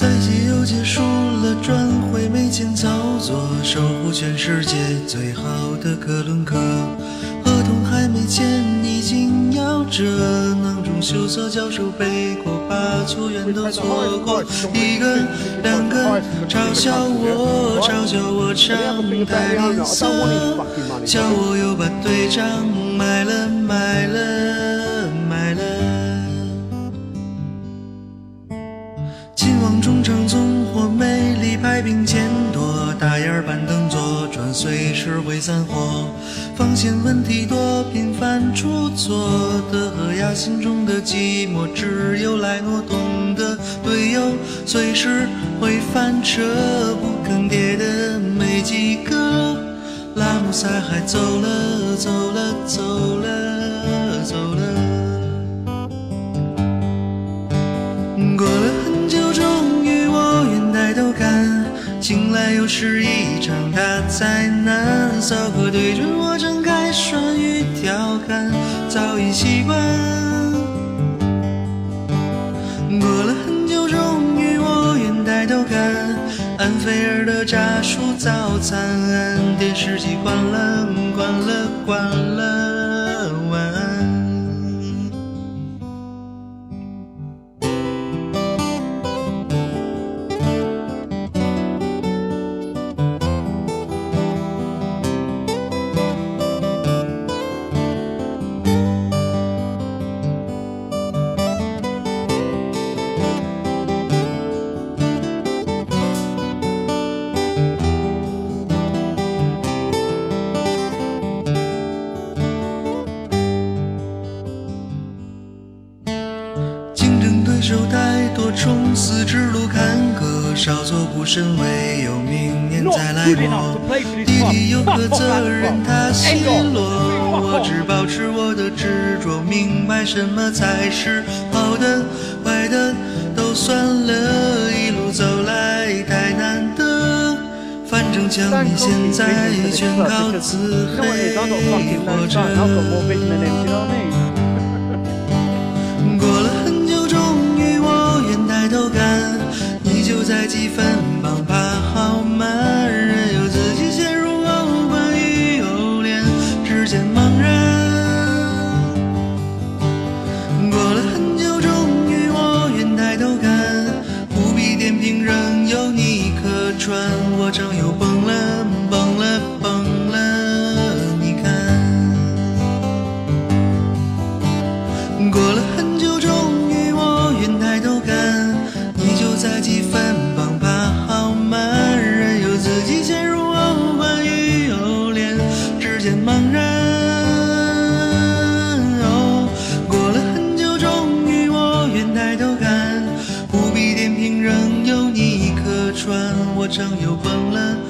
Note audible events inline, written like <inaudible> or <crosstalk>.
赛季又结束了，转会没钱操作，守护全世界最好的克伦克，合同还没签，已经夭折囊中羞涩，教授背锅，把球员都错过，一个两个嘲笑我，嘲笑我常态脸色，叫我又把队长卖了卖了随时会散伙。防线问题多，频繁出错，德赫亚心中的寂寞，只有莱诺懂得。队友随时会翻车，不肯跌的没几个。拉姆塞还，走了，走了，走了。醒来又是一场大灾难。骚客对着我张开双语调侃，早已习惯。过了很久，终于我愿抬头看，安菲尔的炸薯早餐，电视机关了，关了，关了，晚安。竞争对手太多，冲刺之路坎坷，稍作不慎，唯有明年再来过。弟弟有何 <laughs> 责任？他奚落。我只保持我的执着，明白什么才是好的，坏的都算了。一路走来太难得，反正将你现在全靠自黑活着。几分旁，怕好慢，任由自己陷入欧冠与欧联之间茫然。过了很久，终于我愿抬头看，不必点评，仍有你可穿，我常又崩了，崩了，崩了，你看。过了很久，上有了。